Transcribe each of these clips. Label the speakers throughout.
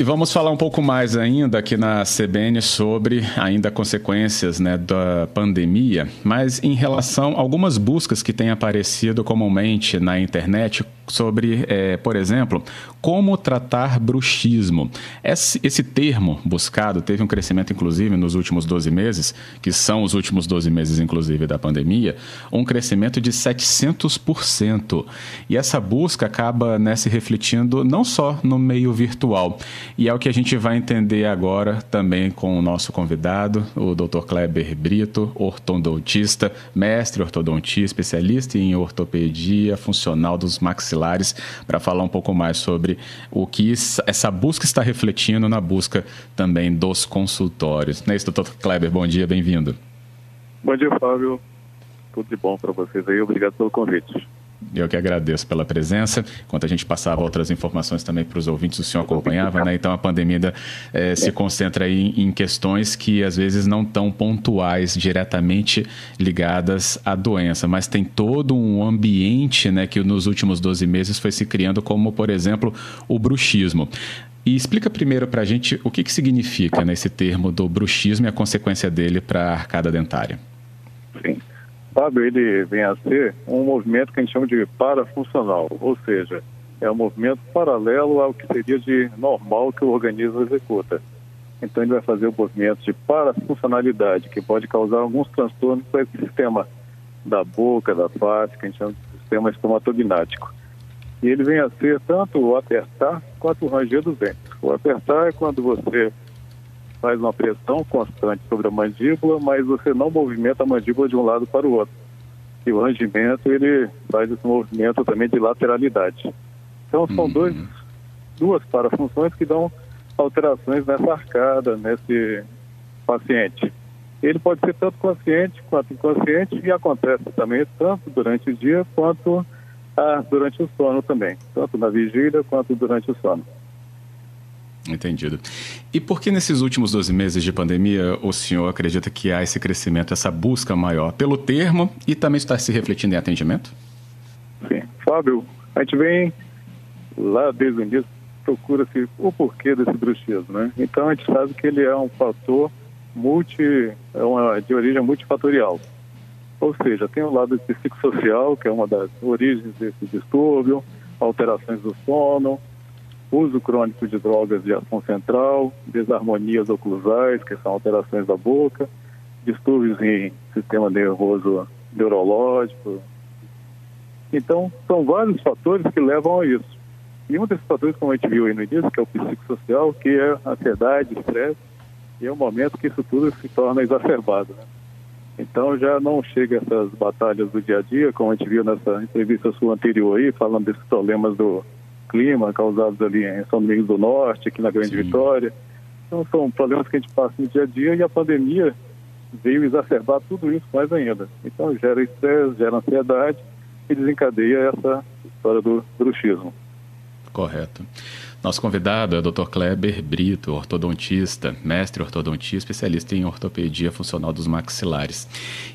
Speaker 1: E vamos falar um pouco mais ainda aqui na CBN sobre ainda consequências né, da pandemia, mas em relação a algumas buscas que têm aparecido comumente na internet sobre, é, por exemplo, como tratar bruxismo. Esse, esse, termo buscado teve um crescimento, inclusive, nos últimos 12 meses, que são os últimos 12 meses, inclusive, da pandemia, um crescimento de 700%. E essa busca acaba né, se refletindo não só no meio virtual. E é o que a gente vai entender agora também com o nosso convidado, o Dr. Kleber Brito, ortodontista, mestre ortodontia, especialista em ortopedia funcional dos maxilares para falar um pouco mais sobre o que essa busca está refletindo na busca também dos consultórios. Não é isso, doutor Kleber? Bom dia, bem-vindo.
Speaker 2: Bom dia, Fábio. Tudo de bom para vocês aí. Obrigado pelo convite.
Speaker 1: Eu que agradeço pela presença. Enquanto a gente passava outras informações também para os ouvintes, o senhor acompanhava, né? Então a pandemia é, se concentra aí em questões que às vezes não tão pontuais, diretamente ligadas à doença, mas tem todo um ambiente, né, que nos últimos 12 meses foi se criando, como por exemplo o bruxismo. E explica primeiro para a gente o que, que significa né, esse termo do bruxismo e a consequência dele para a arcada dentária.
Speaker 2: Sim. Fábio, ele vem a ser um movimento que a gente chama de parafuncional, ou seja, é um movimento paralelo ao que seria de normal que o organismo executa. Então ele vai fazer o movimento de parafuncionalidade, que pode causar alguns transtornos para esse sistema da boca, da face, que a gente chama de sistema estomatognático. E ele vem a ser tanto o apertar quanto o ranger dos dentes. O apertar é quando você faz uma pressão constante sobre a mandíbula, mas você não movimenta a mandíbula de um lado para o outro. E o rangimento, ele faz esse movimento também de lateralidade. Então, são uhum. dois, duas parafunções que dão alterações nessa arcada, nesse paciente. Ele pode ser tanto consciente quanto inconsciente e acontece também tanto durante o dia quanto ah, durante o sono também, tanto na vigília quanto durante o sono.
Speaker 1: Entendido. E por que nesses últimos 12 meses de pandemia o senhor acredita que há esse crescimento, essa busca maior pelo termo e também está se refletindo em atendimento?
Speaker 2: Sim. Fábio, a gente vem lá desde o início, procura-se o porquê desse bruxismo, né? Então a gente sabe que ele é um fator multi, é uma, de origem multifatorial. Ou seja, tem o lado psicossocial, que é uma das origens desse distúrbio, alterações do sono, uso crônico de drogas de ação central, desarmonias oclusais, que são alterações da boca, distúrbios em sistema nervoso neurológico. Então, são vários fatores que levam a isso. E um desses fatores, como a gente viu aí no início, que é o psicossocial, que é ansiedade, estresse, e é o momento que isso tudo se torna exacerbado. Né? Então já não chega essas batalhas do dia a dia, como a gente viu nessa entrevista sua anterior aí, falando desses problemas do clima causados ali em São Domingos do Norte, aqui na Grande Sim. Vitória. Então são problemas que a gente passa no dia a dia e a pandemia veio exacerbar tudo isso mais ainda. Então gera estresse, gera ansiedade e desencadeia essa história do bruxismo.
Speaker 1: Correto. Nosso convidado é o Dr. Kleber Brito, ortodontista, mestre ortodontia, especialista em ortopedia funcional dos maxilares.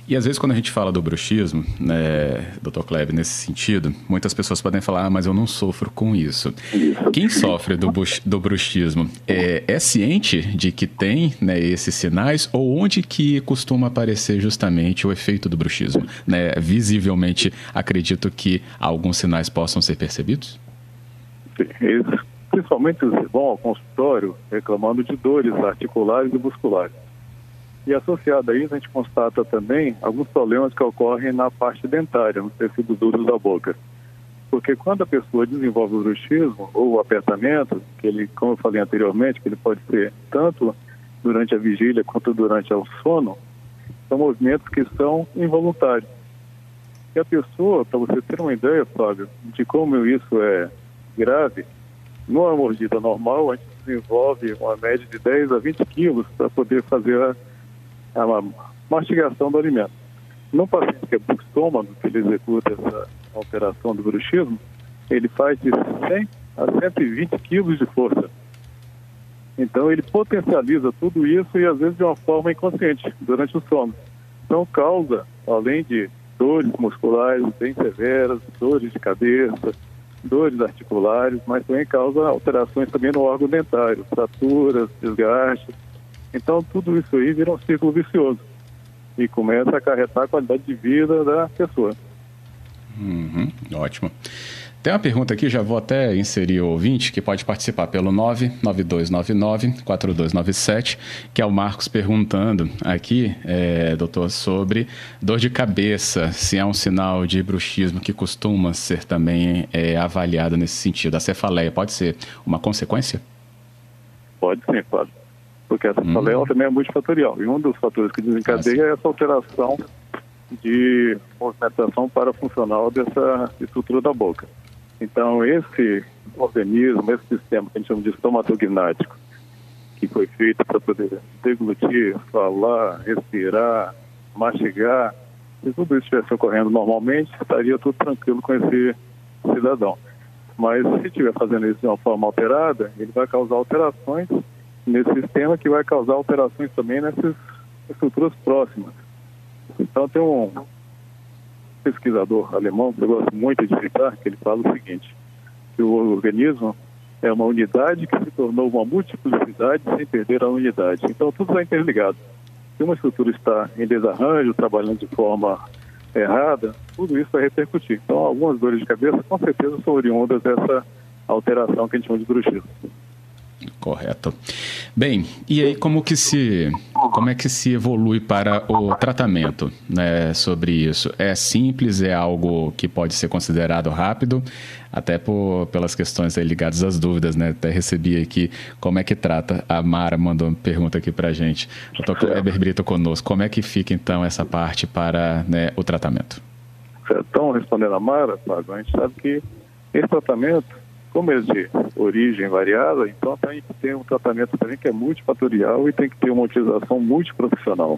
Speaker 1: E às vezes quando a gente fala do bruxismo, né, Dr. Kleber, nesse sentido, muitas pessoas podem falar, ah, mas eu não sofro com isso. Quem sofre do, do bruxismo é, é, ciente de que tem né, esses sinais ou onde que costuma aparecer justamente o efeito do bruxismo? Né? Visivelmente, acredito que alguns sinais possam ser percebidos?
Speaker 2: Isso principalmente os vão ao consultório reclamando de dores articulares e musculares. E associado a isso, a gente constata também alguns problemas que ocorrem na parte dentária, nos tecidos duros da boca. Porque quando a pessoa desenvolve o bruxismo ou o apertamento, que ele, como eu falei anteriormente, que ele pode ser tanto durante a vigília quanto durante o sono, são movimentos que são involuntários. E a pessoa, para você ter uma ideia, Fábio, de como isso é grave, numa mordida normal, a gente desenvolve uma média de 10 a 20 quilos para poder fazer a, a, mastigação do alimento. No paciente que é buxômago, que ele executa essa alteração do bruxismo, ele faz de 100 a 120 quilos de força. Então ele potencializa tudo isso e às vezes de uma forma inconsciente durante o sono. Então causa, além de dores musculares bem severas, dores de cabeça, dores articulares, mas também causa alterações também no órgão dentário, fraturas, desgastes. Então tudo isso aí vira um ciclo vicioso e começa a acarretar a qualidade de vida da pessoa.
Speaker 1: Uhum, ótimo. Tem uma pergunta aqui, já vou até inserir o ouvinte, que pode participar pelo 99299-4297, que é o Marcos perguntando aqui, é, doutor, sobre dor de cabeça, se é um sinal de bruxismo que costuma ser também é, avaliado nesse sentido. A cefaleia pode ser uma consequência?
Speaker 2: Pode sim, pode. Porque a cefaleia hum. também é multifatorial. E um dos fatores que desencadeia ah, é essa alteração de movimentação parafuncional dessa estrutura da boca. Então, esse organismo, esse sistema que a gente chama de estomatognático, que foi feito para poder deglutir, falar, respirar, mastigar, se tudo isso estivesse ocorrendo normalmente, estaria tudo tranquilo com esse cidadão. Mas se estiver fazendo isso de uma forma alterada, ele vai causar alterações nesse sistema que vai causar alterações também nessas estruturas próximas. Então tem um, pesquisador alemão que eu gosto muito de citar, que ele fala o seguinte, que o organismo é uma unidade que se tornou uma multiplicidade sem perder a unidade. Então tudo está interligado. Se uma estrutura está em desarranjo, trabalhando de forma errada, tudo isso vai repercutir. Então algumas dores de cabeça com certeza são oriundas dessa alteração que a gente chama de bruxismo.
Speaker 1: Correto. Bem, e aí como que se como é que se evolui para o tratamento né, sobre isso? É simples, é algo que pode ser considerado rápido, até por, pelas questões ligadas às dúvidas, né? Até recebi aqui como é que trata. A Mara mandou uma pergunta aqui para a gente. Doutor Kleber Brito conosco. Como é que fica então essa parte para né, o tratamento?
Speaker 2: Então, respondendo a Mara, Fábio, a gente sabe que esse tratamento como é de origem variada, então tem que ter um tratamento também que é multifatorial e tem que ter uma utilização multiprofissional.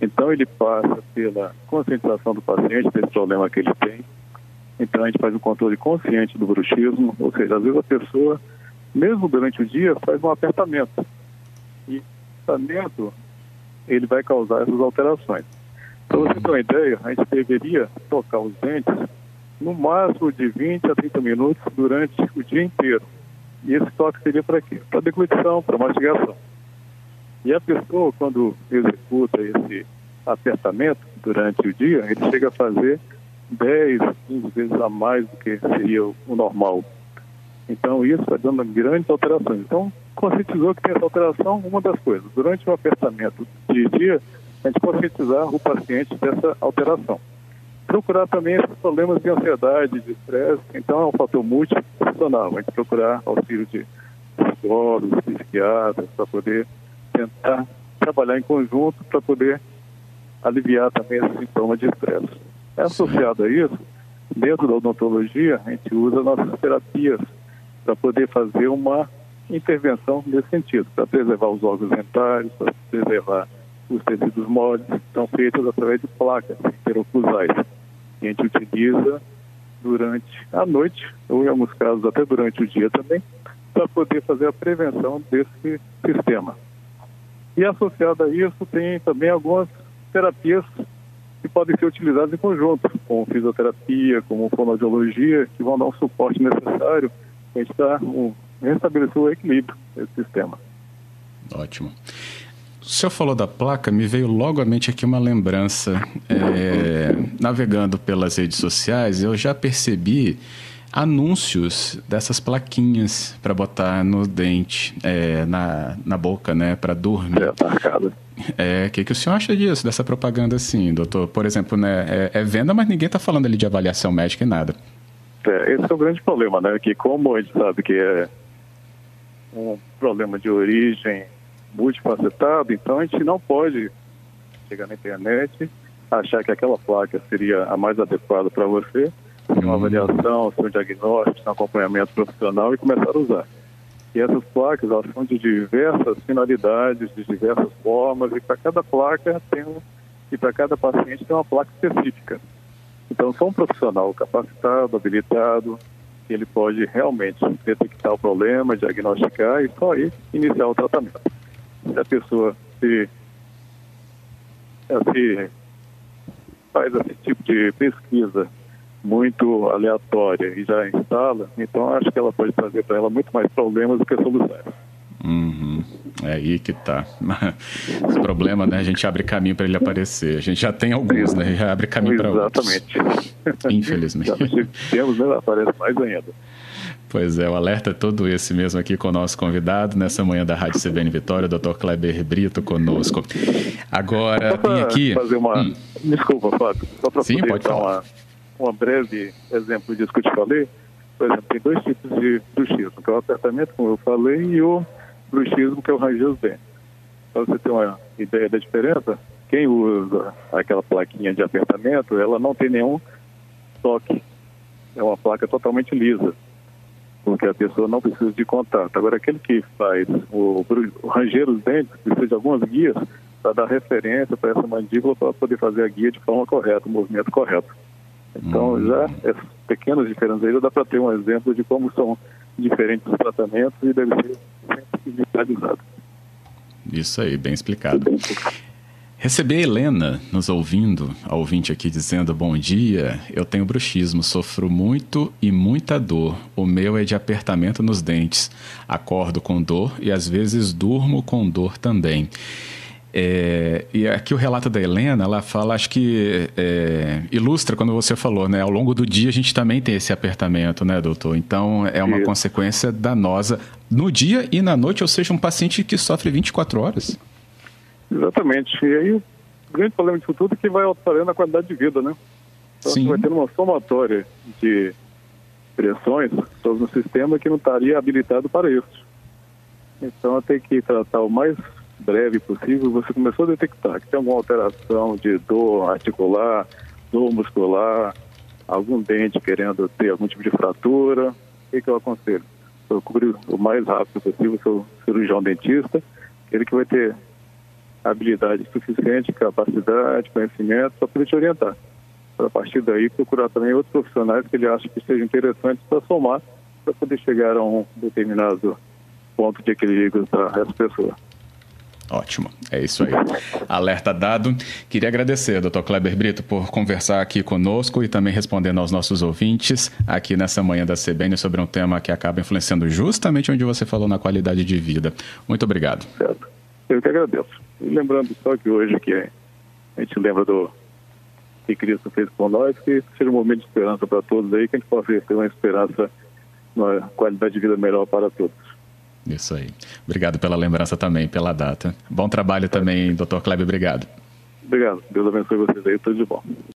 Speaker 2: Então ele passa pela conscientização do paciente desse problema que ele tem. Então a gente faz um controle consciente do bruxismo, ou seja, às vezes a pessoa, mesmo durante o dia, faz um apertamento. E o apertamento ele vai causar essas alterações. Para você ter uma ideia, a gente deveria tocar os dentes no máximo de 20 a 30 minutos durante o dia inteiro. E esse toque seria para quê? Para deglutição, para mastigação. E a pessoa, quando executa esse apertamento durante o dia, ele chega a fazer 10, 15 vezes a mais do que seria o normal. Então, isso vai dando grandes alterações. Então, conscientizou que tem essa alteração, uma das coisas. Durante o apertamento de dia, a gente conscientizar o paciente dessa alteração procurar também esses problemas de ansiedade, de estresse. Então, é um fator multiprofissional. A gente procurar auxílio de psicólogos, psiquiatras, para poder tentar trabalhar em conjunto para poder aliviar também esse sintoma de estresse. É associado a isso, dentro da odontologia, a gente usa nossas terapias para poder fazer uma intervenção nesse sentido, para preservar os órgãos dentários, para preservar os tecidos moles, são feitos através de placas interoclusais que a gente utiliza durante a noite, ou em alguns casos até durante o dia também, para poder fazer a prevenção desse sistema. E associado a isso, tem também algumas terapias que podem ser utilizadas em conjunto, com fisioterapia, como fonoaudiologia, que vão dar um suporte necessário para a gente dar um, restabelecer o equilíbrio desse sistema.
Speaker 1: Ótimo. O senhor falou da placa, me veio logo à mente aqui uma lembrança. É, navegando pelas redes sociais, eu já percebi anúncios dessas plaquinhas para botar no dente, é, na, na boca, né, para dormir.
Speaker 2: É, marcado.
Speaker 1: É, o que, que o senhor acha disso, dessa propaganda assim, doutor? Por exemplo, né, é, é venda, mas ninguém está falando ali de avaliação médica e nada.
Speaker 2: É, esse é o grande problema, né? Que como a gente sabe que é um problema de origem multifacetado, então a gente não pode chegar na internet, achar que aquela placa seria a mais adequada para você, ter uma uhum. avaliação, ter um diagnóstico, um acompanhamento profissional e começar a usar. E essas placas, elas são de diversas finalidades, de diversas formas, e para cada placa tem um, e para cada paciente tem uma placa específica. Então, só um profissional capacitado, habilitado, ele pode realmente detectar o problema, diagnosticar e só aí iniciar o tratamento. Se a pessoa se, se faz esse tipo de pesquisa muito aleatória e já instala, então acho que ela pode trazer para ela muito mais problemas do que soluções.
Speaker 1: Uhum. É aí que tá. Esse problema, né? A gente abre caminho para ele aparecer. A gente já tem alguns, né? Já abre caminho para outros.
Speaker 2: Exatamente.
Speaker 1: Infelizmente.
Speaker 2: Já temos, né? Aparece mais ainda.
Speaker 1: Pois é, o alerta é todo esse mesmo aqui com o nosso convidado nessa manhã da Rádio CBN Vitória, o Dr. Kleber Brito conosco. Agora, tem aqui.
Speaker 2: Fazer uma. Hum. Desculpa, Fábio. Só para
Speaker 1: Sim, pode falar.
Speaker 2: uma, uma breve exemplo disso que eu te falei. Por exemplo, tem dois tipos de bruxismo, que é o apertamento, como eu falei, e o bruxismo, que é o ranger os dentes. Para você ter uma ideia da diferença, quem usa aquela plaquinha de apertamento, ela não tem nenhum toque. É uma placa totalmente lisa, porque a pessoa não precisa de contato. Agora, aquele que faz o, o ranger os dentes, precisa de algumas guias para dar referência para essa mandíbula para poder fazer a guia de forma correta, o movimento correto. Então, hum. já essas pequenas diferenças aí já dá para ter um exemplo de como são diferentes os tratamentos e deve ser individualizado.
Speaker 1: Isso aí, bem explicado. Receber a Helena nos ouvindo, a ouvinte aqui dizendo bom dia, eu tenho bruxismo, sofro muito e muita dor. O meu é de apertamento nos dentes. Acordo com dor e às vezes durmo com dor também. É, e aqui o relato da Helena, ela fala, acho que é, ilustra quando você falou, né? Ao longo do dia a gente também tem esse apertamento, né, doutor? Então é uma Isso. consequência danosa no dia e na noite, ou seja, um paciente que sofre 24 horas.
Speaker 2: Exatamente. E aí o grande problema disso tudo é que vai alterando a qualidade de vida, né? Então Sim. você vai tendo uma somatória de pressões sobre um sistema que não estaria habilitado para isso. Então tem que tratar o mais breve possível, você começou a detectar que tem alguma alteração de dor articular, dor muscular, algum dente querendo ter algum tipo de fratura, o que, que eu aconselho? Procure o mais rápido possível o seu cirurgião dentista, ele que vai ter habilidade suficiente, capacidade, conhecimento para poder te orientar. a partir daí, procurar também outros profissionais que ele acha que sejam interessantes para somar, para poder chegar a um determinado ponto de equilíbrio para essa pessoa.
Speaker 1: Ótimo, é isso aí. Alerta dado. Queria agradecer, doutor Kleber Brito, por conversar aqui conosco e também respondendo aos nossos ouvintes aqui nessa manhã da CBN sobre um tema que acaba influenciando justamente onde você falou na qualidade de vida. Muito obrigado.
Speaker 2: Certo. Eu que agradeço. E lembrando só que hoje que a gente lembra do que Cristo fez por nós, que seja um momento de esperança para todos aí, que a gente possa ter uma esperança, uma qualidade de vida melhor para todos.
Speaker 1: Isso aí. Obrigado pela lembrança também, pela data. Bom trabalho também, doutor Kleber. Obrigado.
Speaker 2: Obrigado. Deus abençoe vocês aí. Tudo de bom.